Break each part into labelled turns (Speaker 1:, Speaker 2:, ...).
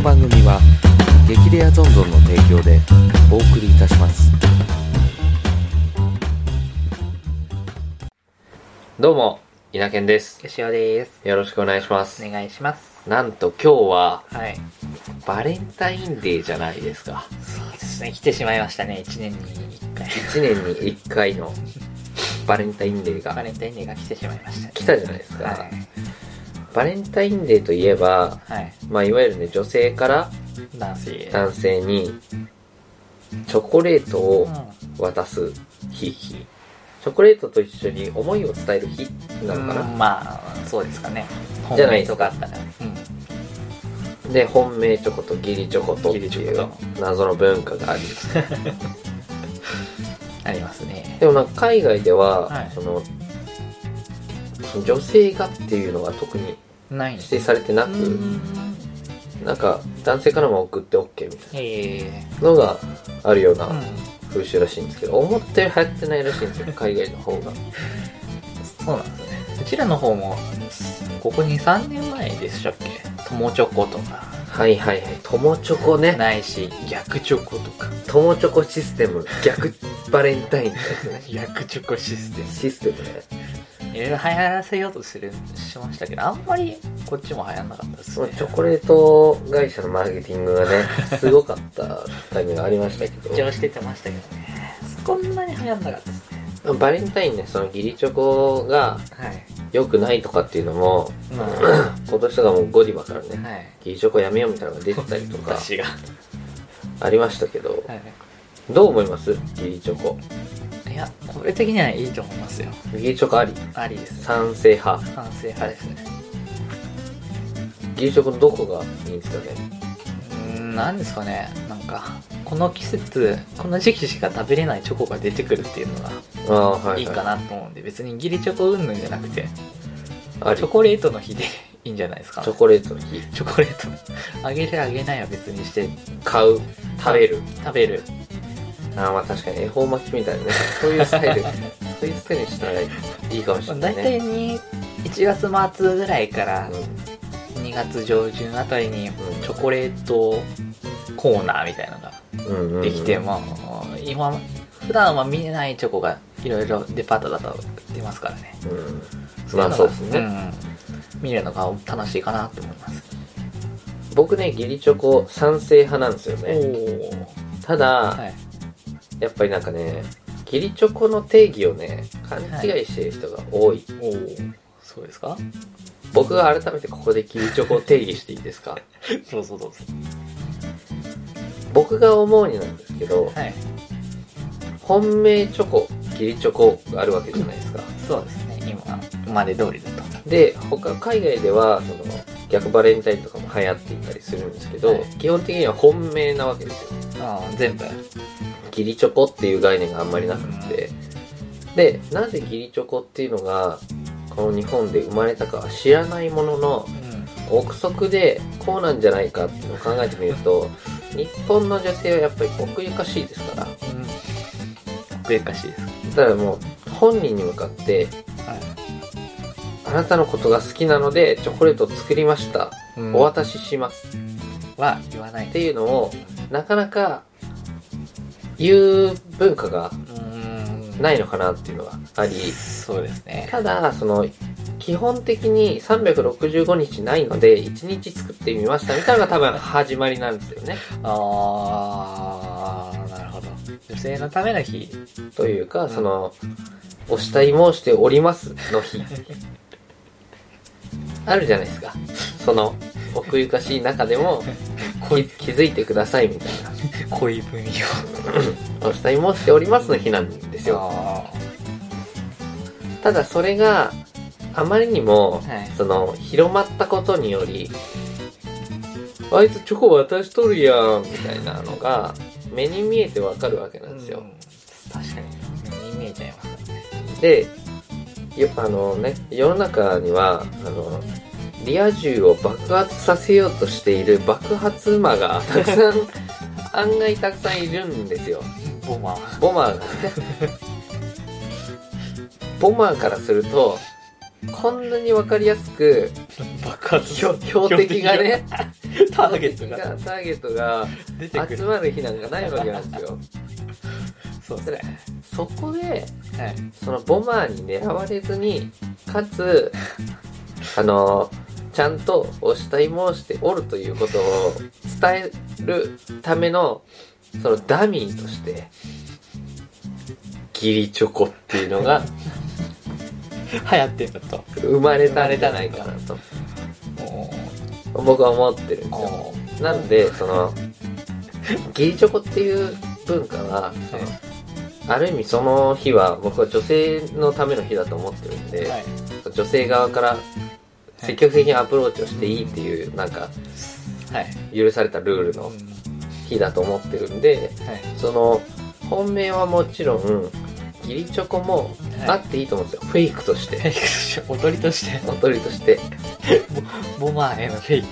Speaker 1: の番組は激レアゾンゾンの提供でお送りいたしますどうも稲健です
Speaker 2: よしおです。
Speaker 1: よろしくお願いします
Speaker 2: お願いします。
Speaker 1: なんと今日は
Speaker 2: はい。
Speaker 1: バレンタインデーじゃないですか
Speaker 2: そうですね。来てしまいましたね。1年に1回。
Speaker 1: 1年に1回のバレンタインデーが
Speaker 2: バレンタインデーが来てしまいました、ね。
Speaker 1: 来たじゃないですか、
Speaker 2: はい。
Speaker 1: バレンタインデーといえば
Speaker 2: はい。
Speaker 1: まあいわゆるね女性から
Speaker 2: 男性。
Speaker 1: 男性にチョコレートを
Speaker 2: う
Speaker 1: 渡す日チョコレートと一緒に思いを伝える日なのかな、
Speaker 2: ん。まあ、そうですかね。
Speaker 1: じゃない
Speaker 2: とかあったら。うん。
Speaker 1: で本命チョコと義理チョコとっていう謎の文化があり
Speaker 2: ありますね。
Speaker 1: でもなんか海外では、
Speaker 2: はい
Speaker 1: その女性がっていうのが特に指定されてなく、
Speaker 2: うん。
Speaker 1: なんか男性からも送って OK みたい
Speaker 2: え
Speaker 1: なのがあるような。風習らしいんですけど思ったより流行ってないらしいんですよ海外の方が
Speaker 2: そうなんですよね。うちらの方も、ここ2、3年前でしたっけ？友チョコとか、
Speaker 1: はいはいはい友チョコね
Speaker 2: ないし、逆チョコとか。
Speaker 1: 友チョコシステム逆バレンタインってやつね
Speaker 2: 逆チョコシステム。
Speaker 1: システムね
Speaker 2: いろいろ流行らせようとするしましたけどあんまりこっちも流行んなかったですね。
Speaker 1: チョコレート会社のマーケティングがね すごかったタイミングがありましたけ
Speaker 2: 主張しててましたけどね。こんなに流行んなかったですね。
Speaker 1: どバレンタインねその義理チョコが
Speaker 2: はい。
Speaker 1: 良くないとかっていうのも
Speaker 2: まあ。
Speaker 1: 今年とかもうゴディバからね
Speaker 2: はい。
Speaker 1: 義理チョコやめようみたいなのが出てたりとかありましたけど。
Speaker 2: はい。
Speaker 1: どう思います？義理チョコ
Speaker 2: いやこれ的にはいいと思いますよ。
Speaker 1: 義理チョコあり。
Speaker 2: ありです
Speaker 1: 賛成派。
Speaker 2: 賛成派ですね。
Speaker 1: 義理チョコのどこがいいんですかね？
Speaker 2: うーんなんですかね。なんかこの季節この時期しか食べれないチョコが出てくるっていうのが
Speaker 1: い、はい、
Speaker 2: いいかなと思うんで別に義理チョコ云々じゃなくてチョコレートの日で いいんじゃないですか。
Speaker 1: チョコレートの日。
Speaker 2: チョコレート。あげるあげないは別にして。
Speaker 1: 買う。食べる。
Speaker 2: 食べる
Speaker 1: ああまあ確かに恵方巻きみたいなね。そういうスタイル。そういうスタイルにしたらいい。かもしれない
Speaker 2: 大体
Speaker 1: ね
Speaker 2: に1月末ぐらいから
Speaker 1: う
Speaker 2: 2月上旬あたりに
Speaker 1: ん。
Speaker 2: チョコレートコーナーみたいなのが
Speaker 1: んうんうんうん。
Speaker 2: できて、まあ今普段は見えないチョコがいろいろデパートだと出ますからね。
Speaker 1: うん。まあそうですね、
Speaker 2: んん。見るのが楽しいかなと思います
Speaker 1: 僕ね義理チョコ賛成派なんですよね。
Speaker 2: お
Speaker 1: ただ、
Speaker 2: はい
Speaker 1: やっぱりなんかね義理チョコの定義をね勘違いしてる人が多い、
Speaker 2: おそうですか？
Speaker 1: 僕が改めてここで義理チョコを定義していいですか？
Speaker 2: そうそうそう
Speaker 1: 僕が思うになんですけど
Speaker 2: はい。
Speaker 1: 本命チョコ義理チョコがあるわけじゃないですか。
Speaker 2: そうですね。今まで通りだと。
Speaker 1: で他海外ではその逆バレンタインとかも流行っていたりするんですけど、
Speaker 2: はい。
Speaker 1: 基本的には本命なわけですよ。
Speaker 2: ああ全部
Speaker 1: 義理チョコっていう概念があんまりなくて、でなぜ義理チョコっていうのがこの日本で生まれたかは知らないものの
Speaker 2: うん。
Speaker 1: 憶測でこうなんじゃないかっていうのを考えてみると日本の女性はやっぱり奥ゆかしいですから。
Speaker 2: うん。奥ゆかしいです。
Speaker 1: だからもう本人に向かって
Speaker 2: はい。
Speaker 1: あなたのことが好きなのでチョコレートを作りました、
Speaker 2: うん。
Speaker 1: お渡しします。
Speaker 2: は言わない。
Speaker 1: っていうのをなかなか言う文化が
Speaker 2: うん。
Speaker 1: ないのかなっていうのがあり。
Speaker 2: そうですね。
Speaker 1: ただその基本的に365日ないので1日作ってみましたみたいなのが多分始まりなんですよね。
Speaker 2: ああなるほど。女性のための日
Speaker 1: というかそのお慕い申しておりますの日。あるじゃないですか。その奥ゆかしい中でも気 気づいてくださいみたいな
Speaker 2: 恋文を。
Speaker 1: お慕い申しておりますの日なんですよ。
Speaker 2: あ
Speaker 1: ただそれがあまりにも、
Speaker 2: はい。
Speaker 1: その広まったことによりあいつチョコ渡しとるやんみたいなのが目に見えてわかるわけなんですよ、
Speaker 2: 確かに。目に見えちゃいますね
Speaker 1: でよあのね世の中にはあのリア充を爆発させようとしている爆発魔がたくさん案外たくさんいるんですよ。
Speaker 2: ボマー。
Speaker 1: ボマー。がねボマーからするとこんなにわかりやすく
Speaker 2: 爆発。
Speaker 1: 標標的がね
Speaker 2: ターゲットが。
Speaker 1: がターゲットが集まる日なんかないわけなんですよ。
Speaker 2: そうですね。
Speaker 1: そこで
Speaker 2: はい。
Speaker 1: そのボマーに狙われずにかつあのちゃんとお慕い申しておるということを伝えるためのそのダミーとして義理チョコっていうのが
Speaker 2: 流行ってんだと。
Speaker 1: 生まれたんじゃないかなと。
Speaker 2: お
Speaker 1: 僕は思ってるんですよ。
Speaker 2: お
Speaker 1: なのでその義理チョコっていう文化はある意味その日は僕は女性のための日だと思ってるんで、
Speaker 2: はい。
Speaker 1: 女性側から積極的にアプローチをしていいっていうなんか
Speaker 2: はい
Speaker 1: 許されたルールの
Speaker 2: うん。
Speaker 1: 日だと思ってるんで
Speaker 2: はい。
Speaker 1: その本命はもちろん義理チョコもあっていいと思うんですよ、フェイクとして。
Speaker 2: 踊りとして。
Speaker 1: 踊りとして。
Speaker 2: ボマーへのフェイク。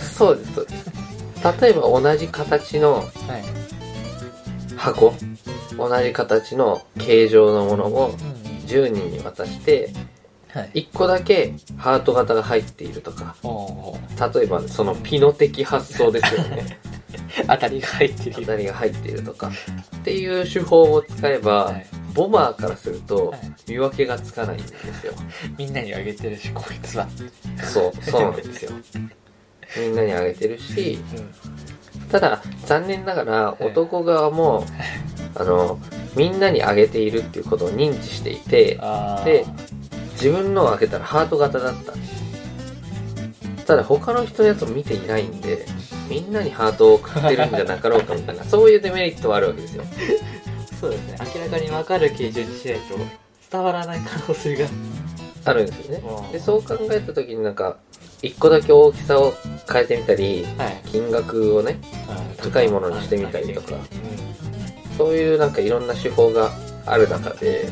Speaker 1: そうですそうです。例えば同じ形の
Speaker 2: はい。
Speaker 1: 箱。同じ形の形状のものを
Speaker 2: うん
Speaker 1: 10人に渡して
Speaker 2: はい
Speaker 1: 1個だけハート型が入っているとか。例えばそのピノ的発想ですよね。
Speaker 2: 当たりが入ってる。
Speaker 1: 当たりが入っているとか。っていう手法を使えば、
Speaker 2: はい。
Speaker 1: ボマーからすると
Speaker 2: はい。
Speaker 1: 見分けがつかないんですよ。
Speaker 2: みんなにあげてるしこいつは。
Speaker 1: そう そうなんですよ。みんなにあげてるし
Speaker 2: うん。
Speaker 1: ただ残念ながら男側もあのみんなにあげているっていうことを認知していてで自分のを開けたらハート型だった。ただ他の人のやつを見ていないんでみんなにハートを送ってるんじゃなかろうかみたいな そういうデメリットはあるわけですよ。
Speaker 2: そうですね。明らかに分かる形状にしないと伝わらない可能性が
Speaker 1: あるんですよね。
Speaker 2: うん。
Speaker 1: でそう考えた時になんか一個だけ大きさを変えてみたり
Speaker 2: はい。
Speaker 1: 金額をね高いものにしてみたりとか。そういうなんかいろんな手法がある中で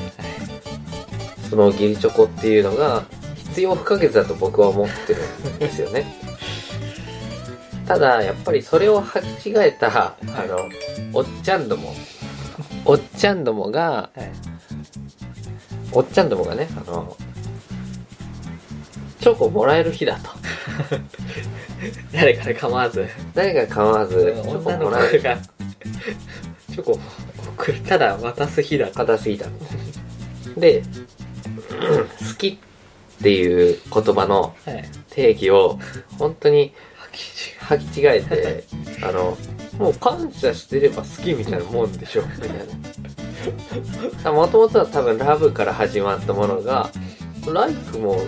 Speaker 1: その義理チョコっていうのが必要不可欠だと僕は思ってるんですよね。ただやっぱりそれを履き違えたあのおっちゃんどもおっちゃんどもが
Speaker 2: はい。
Speaker 1: おっちゃんどもがねあのチョコもらえる日だと。
Speaker 2: 誰かで構わず。
Speaker 1: 誰か構わずチョコ
Speaker 2: 女の子
Speaker 1: もらえる。
Speaker 2: が チョコを送るただ渡す日だと。
Speaker 1: 硬すぎたで、うん好きっていう言葉の
Speaker 2: はい。
Speaker 1: 定義を本当に履き違えて あのもう感謝してれば好きみたいなもんでしょみたいな。もともとは多分ラブから始まったものがライクも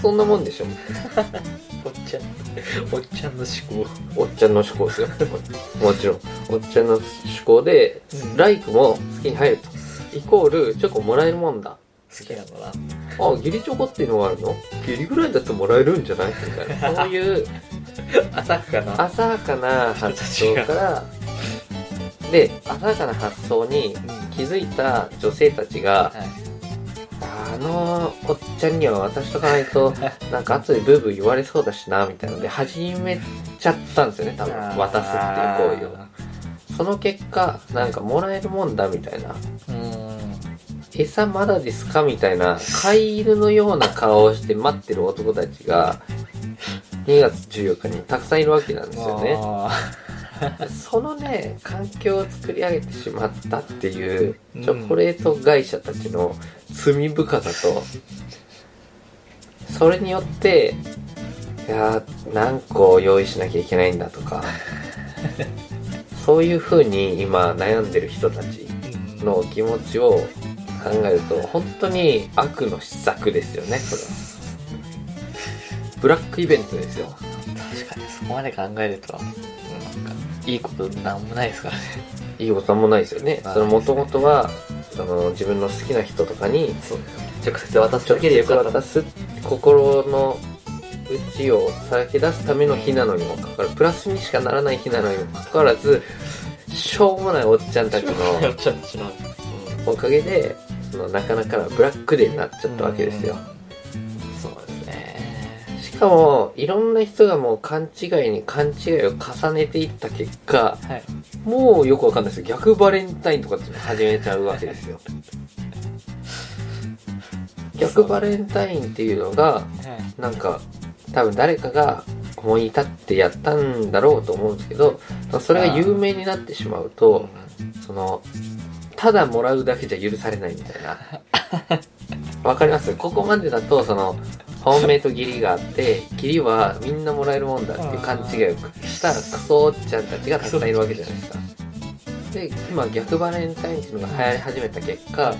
Speaker 1: そんなもんでしょ。
Speaker 2: おっちゃんおっちゃんの思考。
Speaker 1: おっちゃんの思考ですよ。もちろん。おっちゃんの思考で、
Speaker 2: うん。
Speaker 1: ライクも好きに入ると。イコールチョコもらえるもんだ
Speaker 2: 好きなのな。
Speaker 1: あ義理チョコっていうのがあるの？義理ぐらいだってもらえるんじゃない？みたいなそういう
Speaker 2: 浅はかな
Speaker 1: 浅はかな発想からで浅はかな発想に気づいた女性たちが
Speaker 2: はい。
Speaker 1: あのおっちゃんには渡しとかないと なんか後でブーブー言われそうだしなみたいなので始めちゃったんですよね多分。渡すっていう行為を。その結果なんかもらえるもんだみたいな。
Speaker 2: うん
Speaker 1: 餌まだですか？みたいな飼い犬のような顔をして待ってる男たちが2月14日にたくさんいるわけなんですよね。
Speaker 2: あ
Speaker 1: そのね環境を作り上げてしまったっていう
Speaker 2: うん。
Speaker 1: チョコレート会社たちの罪深さとそれによっていやー何個用意しなきゃいけないんだとか そういう風に今悩んでる人たち
Speaker 2: ー
Speaker 1: の気持ちを考えると本当に悪の施策ですよねこれは。ブラックイベントですよ。
Speaker 2: 確かにそこまで考えるとなんかいいことなんもないですからね。
Speaker 1: いいことなんもないですよね。
Speaker 2: はい
Speaker 1: その元々はその自分の好きな人とかに
Speaker 2: 直接渡す
Speaker 1: 直
Speaker 2: だけでよ
Speaker 1: 接
Speaker 2: かった
Speaker 1: 渡す心の内をさらけ出すための日なのにもかかわらずプラスにしかならない日なのにもかかわらずしょうもないおっちゃんたちのおかげでそのなかなかなブラックデーになっちゃったわけですよ。
Speaker 2: そうですね。
Speaker 1: しかもいろんな人がもう勘違いに勘違いを重ねていった結果
Speaker 2: はい。
Speaker 1: もうよくわかんないです。よ逆バレンタインとかって始めちゃうわけですよ。逆バレンタインっていうのが
Speaker 2: はい。
Speaker 1: なんか多分誰かが思い立ってやったんだろうと思うんですけどそれが有名になってしまうとそのただもらうだけじゃ許されないみたいな。わかります？ここまでだとその本命と義理があって義理はみんなもらえるもんだっていう勘違いをしたクソおっちゃんたちがたくさんいるわけじゃないですか。で今逆バレンタインっていうのが流行り始めた結果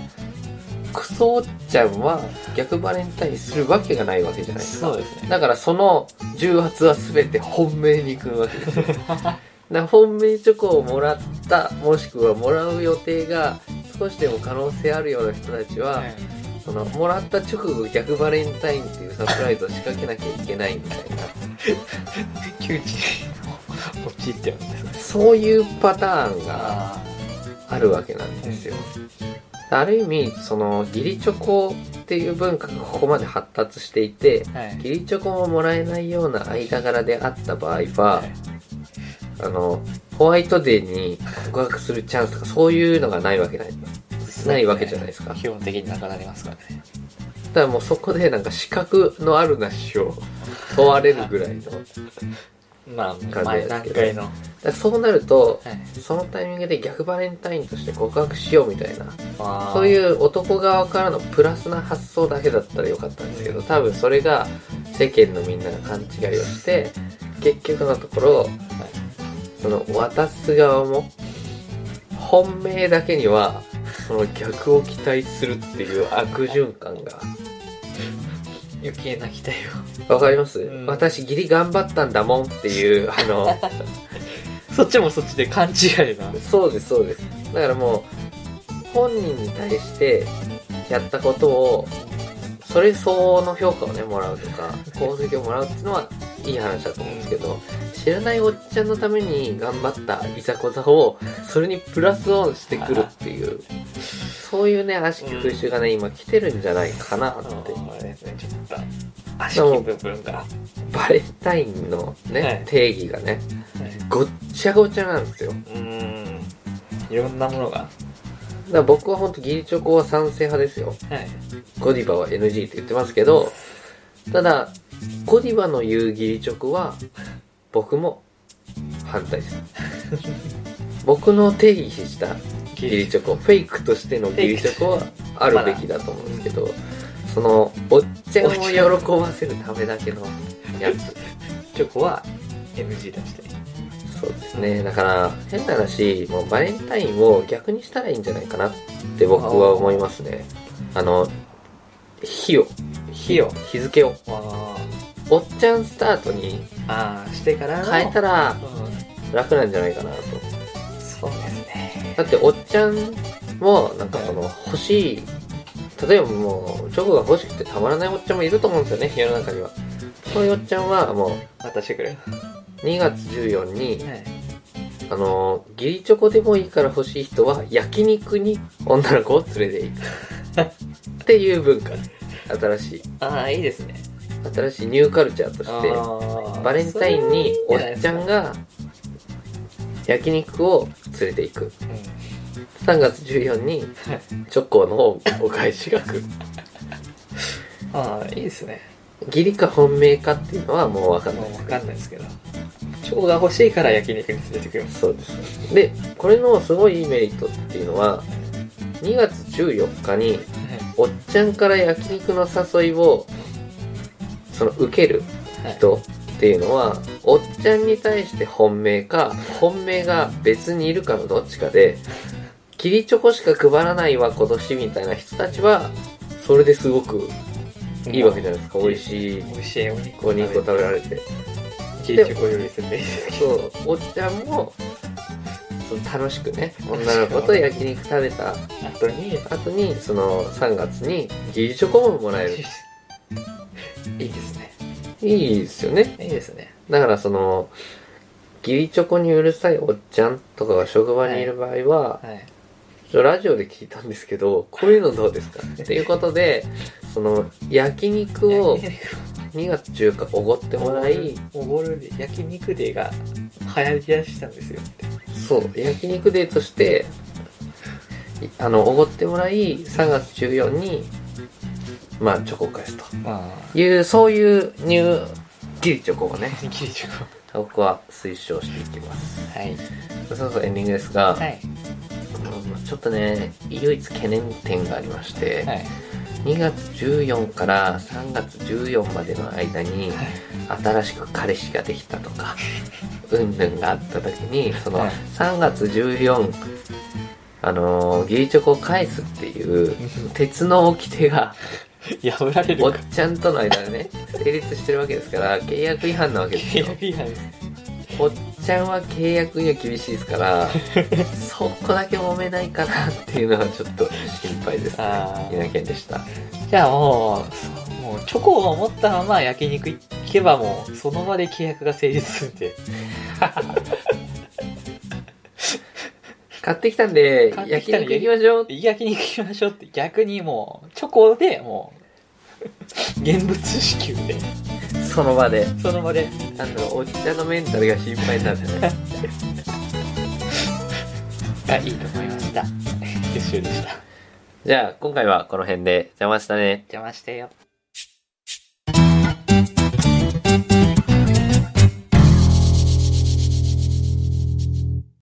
Speaker 1: クソおっちゃんは逆バレンタインするわけがないわけじゃないですか。
Speaker 2: そうですね。
Speaker 1: だからその重圧は全て本命に行くわけですよ だから本命チョコをもらったもしくはもらう予定が少しでも可能性あるような人たちは、
Speaker 2: はい。
Speaker 1: そのもらった直後逆バレンタインっていうサプライズを仕掛けなきゃいけないみたいな。
Speaker 2: 窮地に陥ってるんですね
Speaker 1: そういうパターンが
Speaker 2: あ
Speaker 1: あるわけなんですよ。ある意味その義理チョコっていう文化がここまで発達していて
Speaker 2: あはい。
Speaker 1: 義理チョコももらえないような間柄であった場合は、
Speaker 2: はい
Speaker 1: あのホワイトデーに告白するチャンスとかそういうのがないわけない。ないわけじゃないですか。
Speaker 2: 基本的になくなりますからね。
Speaker 1: だからもうそこでなんか資格のあるなしを問われるぐらいの
Speaker 2: まあ前段階の、
Speaker 1: そうなると
Speaker 2: い、
Speaker 1: そのタイミングで逆バレンタインとして告白しようみたいなそういう男側からのプラスな発想だけだったらよかったんですけど多分それが世間のみんなが勘違いをして結局のところその渡す側も本命だけにはその逆を期待するっていう悪循環が
Speaker 2: 余計な期待
Speaker 1: わかります、
Speaker 2: うん。
Speaker 1: 私義理頑張ったんだもんっていうあの
Speaker 2: を そっちもそっちで勘違いな。
Speaker 1: そうですそうです。だからもう本人に対してやったことをそれ相応の評価をねもらうとか功績をもらうっていうのはいい話だと思うんですけど知らないおっちゃんのために頑張ったいざこざをそれにプラスオンしてくるっていうそういうね悪しき風習がね今来てるんじゃないかなって。
Speaker 2: あれですね。ちょっと悪しき部分が、は
Speaker 1: バレンタインのね、
Speaker 2: はい。
Speaker 1: 定義がね
Speaker 2: い、
Speaker 1: ごっちゃごちゃなんですよ。
Speaker 2: うーん。いろんなものが。
Speaker 1: だ僕は本当義理チョコは賛成派ですよ。
Speaker 2: はい。
Speaker 1: ゴディバは NG って言ってますけど、ただ、ゴディバの言う義理チョコは、僕も反対です。僕の定義した義理チョコ、フェイクとしての義理チョコはあるべきだと思うんですけど、その、おっちゃんを喜ばせるためだけのやつ。
Speaker 2: チョコは NG 出して
Speaker 1: そうですね。だから、変な話、もうバレンタインを逆にしたらいいんじゃないかなって僕は思いますね。あの、日を、
Speaker 2: 日を
Speaker 1: 日付を。
Speaker 2: あ
Speaker 1: おっちゃんスタートに
Speaker 2: あーしてからの
Speaker 1: 変えたら
Speaker 2: うん
Speaker 1: 楽なんじゃないかなと。
Speaker 2: そうですね
Speaker 1: だっておっちゃんもなんかその欲しい、例えばもうチョコが欲しくてたまらないおっちゃんもいると思うんですよね、世の中には。そういうおっちゃんはも
Speaker 2: 渡してくれる
Speaker 1: う2月14日に、
Speaker 2: はい
Speaker 1: あの、義理チョコでもいいから欲しい人は焼肉に女の子を連れて行く。っていう文化。新しい。
Speaker 2: ああいいですね。
Speaker 1: 新しいニューカルチャーとして、
Speaker 2: あ
Speaker 1: バレンタインにおっちゃん
Speaker 2: が、
Speaker 1: が焼肉を連れて行く。
Speaker 2: うん。
Speaker 1: 3月14日にチョコのお返しが来る。
Speaker 2: ああいいですね。
Speaker 1: 義理か本命かっていうのはもう分かんない。
Speaker 2: 分かんないですけど。チョコが欲しいから焼肉に連れてくる
Speaker 1: そうです。で、これのすごいいいメリットっていうのは、2月14日におっちゃんから焼肉の誘いを、その受ける
Speaker 2: はい。
Speaker 1: 人っていうのは、おっちゃんに対して本命か、本命が別にいるかのどっちかで、キリチョコしか配らないわ今年みたいな人たちは、それですごくいいわけじゃないですか。美味しい。
Speaker 2: 美味しい。お肉
Speaker 1: を食べられて。
Speaker 2: キリチョコよりすんでいい
Speaker 1: そう、おっちゃんも、その楽しくね、女の子と焼肉食べた
Speaker 2: 後に
Speaker 1: 後に、その3月にギリチョコももらえる。
Speaker 2: いいですね。
Speaker 1: いいですよね。
Speaker 2: いいですね。
Speaker 1: だからその、ギリチョコにうるさいおっちゃんとかが職場にいる場合は、
Speaker 2: はい。
Speaker 1: ちょラジオで聞いたんですけど、こういうのどうですか っていうことで、その、焼肉を2月中華おごってもらい、
Speaker 2: おごるで焼肉デーが流行りだしたんですよって
Speaker 1: そう、焼肉デーとして、いあの、おごってもらい、3月14に、まあ、チョコを返すと。
Speaker 2: あ
Speaker 1: いう、そういうニューきりチョコをね
Speaker 2: ギリチョ
Speaker 1: 僕は推奨していきます。
Speaker 2: コはい。
Speaker 1: そろそろエンディングですが、
Speaker 2: はい。
Speaker 1: うんちょっとね唯一懸念点がありまして、
Speaker 2: はい
Speaker 1: 2月14から3月14までの間に新しく彼氏ができたとかうんぬんがあった時にその
Speaker 2: はい。
Speaker 1: 3月14あのーギリチョコを返すっていう鉄の掟が
Speaker 2: 破られる
Speaker 1: おっ
Speaker 2: か
Speaker 1: ちゃんとの間でね成立してるわけですから契約違反なわけですよ。
Speaker 2: 契約違反。
Speaker 1: おっちゃんは契約には厳しいですから そこだけ揉めないかなっていうのはちょっと心配ですね。稲県でした。
Speaker 2: じゃあもうもうチョコを持ったまま焼肉行けばもうその場で契約が成立する
Speaker 1: んで
Speaker 2: 買ってきたんで
Speaker 1: 焼肉行きましょう。
Speaker 2: 焼肉行きましょうって逆にもうチョコでもう現物支給で
Speaker 1: その場で。
Speaker 2: その場で
Speaker 1: あのおっちゃんのメンタルが心配になってね。
Speaker 2: あいいと思いました。予習でした。
Speaker 1: じゃあ今回はこの辺で。邪魔したね。
Speaker 2: 邪魔してよ